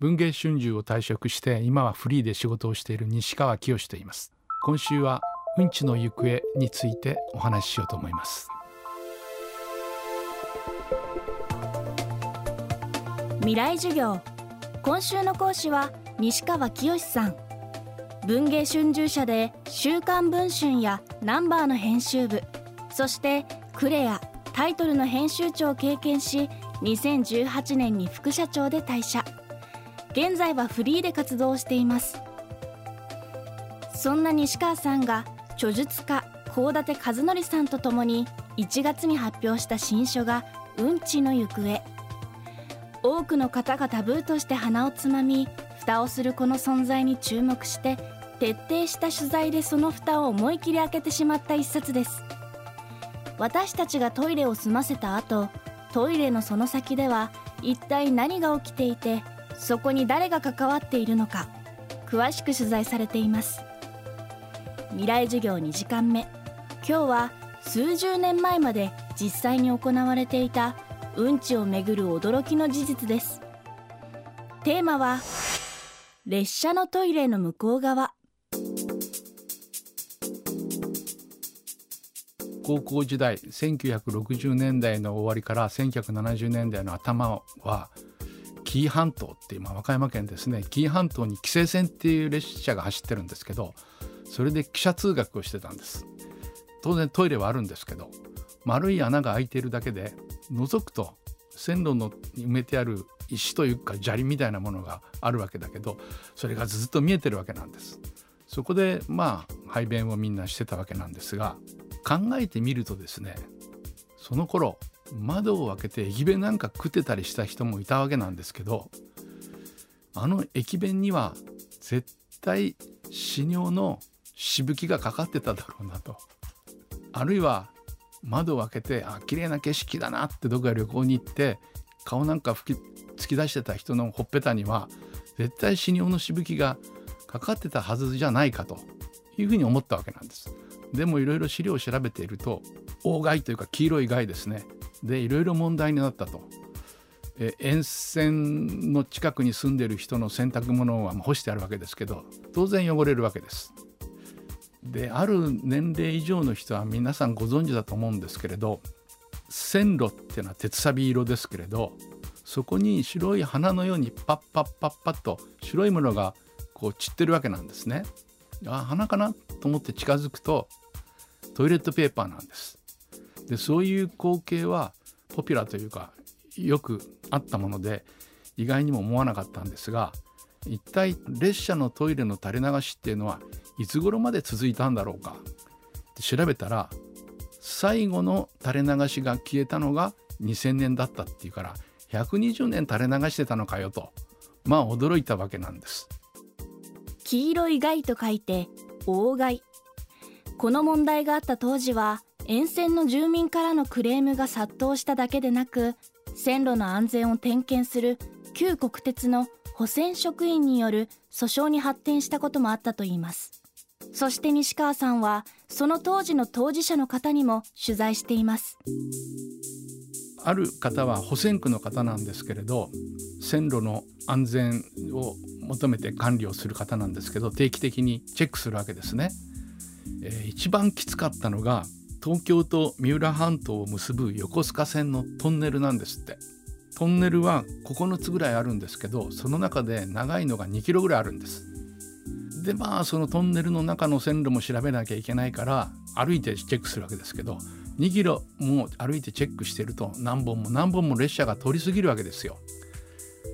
文芸春秋を退職して今はフリーで仕事をしている西川清と言います。今週はうんちの行方についてお話ししようと思います。未来授業。今週の講師は西川清さん。文芸春秋社で週刊文春やナンバーの編集部そしてクレアタイトルの編集長を経験し2018年に副社長で退社。現在はフリーで活動しています。そんな西川さんが著述家高立和則さんと共に1月に発表した新書が「うんちの行方」多くの方がタブーとして鼻をつまみ蓋をするこの存在に注目して徹底した取材でその蓋を思い切り開けてしまった一冊です。私たちがトイレを済ませた後トイレのその先では一体何が起きていてそこに誰が関わっているのか詳しく取材されています。未来授業2時間目。今日は数十年前まで実際に行われていたうんちをめぐる驚きの事実です。テーマは列車のトイレの向こう側。高校時代1960年代の終わりから1970年代の頭は紀伊半島っていう、まあ、和歌山県ですね。紀伊半島に紀勢線っていう列車が走ってるんですけどそれで汽車通学をしてたんです。当然トイレはあるんですけど丸い穴が開いているだけで覗くと線路の埋めてある石というか砂利みたいなものがあるわけだけどそれがずっと見えてるわけなんです。そこでまあ排便をみんなしてたわけなんですが考えてみるとですねその頃窓を開けて駅弁なんか食ってたりした人もいたわけなんですけどあの駅弁には絶対死尿のしぶきがかかってただろうなとあるいは窓を開けてあ綺麗な景色だなってどこか旅行に行って顔なんか吹き突き出してた人のほっぺたには絶対死尿のしぶきがかかってたはずじゃないかというふうに思ったわけなんです。でもいろいろ資料を調べていると大害というか黄色い害ですねでいろいろ問題になったと。え沿線の近くに住んでる人の洗濯物は干してあるわけですけど当然汚れるわけです。である年齢以上の人は皆さんご存知だと思うんですけれど線路っていうのは鉄サビ色ですけれどそこに白い花のようにパッパッパッパッと白いものがこう散ってるわけなんですね。あ花かな？と思って近づくとトイレットペーパーなんです。でそういう光景はポピュラーというかよくあったもので意外にも思わなかったんですが一体列車のトイレの垂れ流しっていうのはいつ頃まで続いたんだろうか。調べたら最後の垂れ流しが消えたのが2000年だったっていうから120年垂れ流してたのかよとまあ驚いたわけなんです。黄色い害と書いて大害この問題があった当時は沿線の住民からのクレームが殺到しただけでなく線路の安全を点検する旧国鉄の保線職員による訴訟に発展したこともあったといいます。そして西川さんはその当時の当事者の方にも取材しています。ある方は保線区の方なんですけれど線路の安全を求めて管理をする方なんですけど定期的にチェックするわけですね、えー、一番きつかったのが東京と三浦半島を結ぶ横須賀線のトンネルなんですって。トンネルは9つぐらいあるんですけどその中で長いのが2キロぐらいあるんです。でまあそのトンネルの中の線路も調べなきゃいけないから歩いてチェックするわけですけど2キロも歩いてチェックしてると何本も何本も列車が通り過ぎるわけですよ。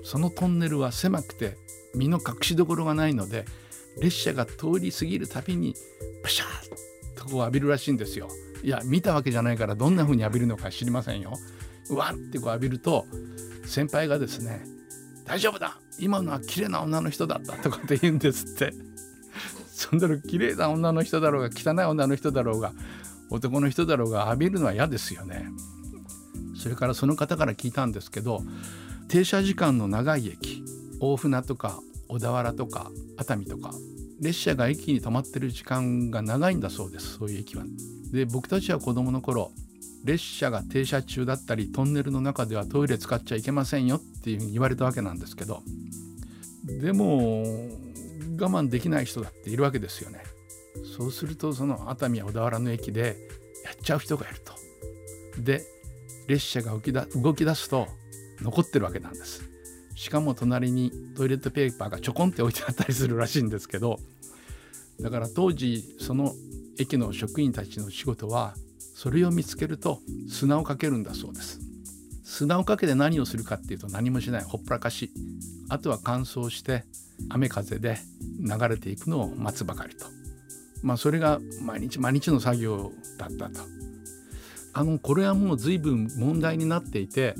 そのトンネルは狭くて身の隠しどころがないので列車が通り過ぎるたびにプシャーッとこう浴びるらしいんですよ。いや見たわけじゃないからどんな風に浴びるのか知りませんよ。うわってこう浴びると先輩がですね「大丈夫だ今のは綺麗な女の人だった」とかって言うんですって。そんなの綺麗な女の人だろうが汚い女の人だろうが男の人だろうが浴びるのは嫌ですよね。それからその方から聞いたんですけど停車時間の長い駅大船とか小田原とか熱海とか列車が駅に止まってる時間が長いんだそうです。そういう駅は。で僕たちは子どもの頃列車が停車中だったりトンネルの中ではトイレ使っちゃいけませんよっていうふうに言われたわけなんですけどでも我慢できない人だっているわけですよね。そうするとその熱海や小田原の駅でやっちゃう人がいると。で列車が動きだ動き出すと残ってるわけなんです。しかも隣にトイレットペーパーがちょこんって置いてあったりするらしいんですけどだから当時その駅の職員たちの仕事はそれを見つけると砂をかけるんだそうです。砂をかけて何をするかっていうと何もしないほっぽらかしあとは乾燥して雨風で流れていくのを待つばかりと。まあそれが毎日毎日の作業だったと。あのこれはもう随分問題になっていて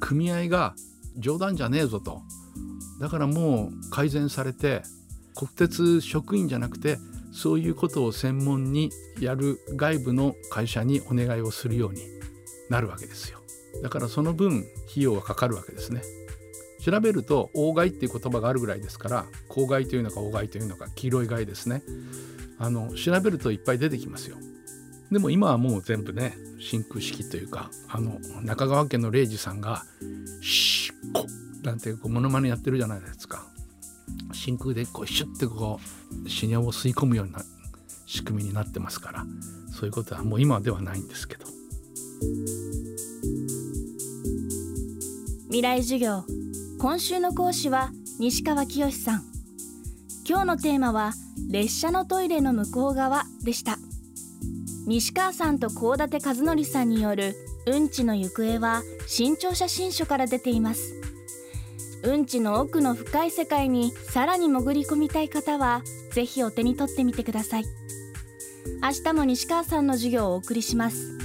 組合が冗談じゃねえぞと。だからもう改善されて国鉄職員じゃなくてそういうことを専門にやる外部の会社にお願いをするようになるわけですよ。だからその分費用がかかるわけですね。調べると大貝っていう言葉があるぐらいですから公害というのか大貝というのか黄色い貝ですね。あの調べるといっぱい出てきますよ。でも今はもう全部ね真空式というかあの中川家の礼二さんが「シッ」なんてこうモノマネやってるじゃないですか。真空でこうシュッてこう死尿を吸い込むような仕組みになってますから。そういうことはもう今ではないんですけど。未来授業今週の講師は西川きよしさん。今日のテーマは列車のトイレの向こう側でした。西川さんと高立和則さんによるうんちの行方は新潮写真書から出ています。うんちの奥の深い世界にさらに潜り込みたい方はぜひお手に取ってみてください。明日も西川さんの授業をお送りします。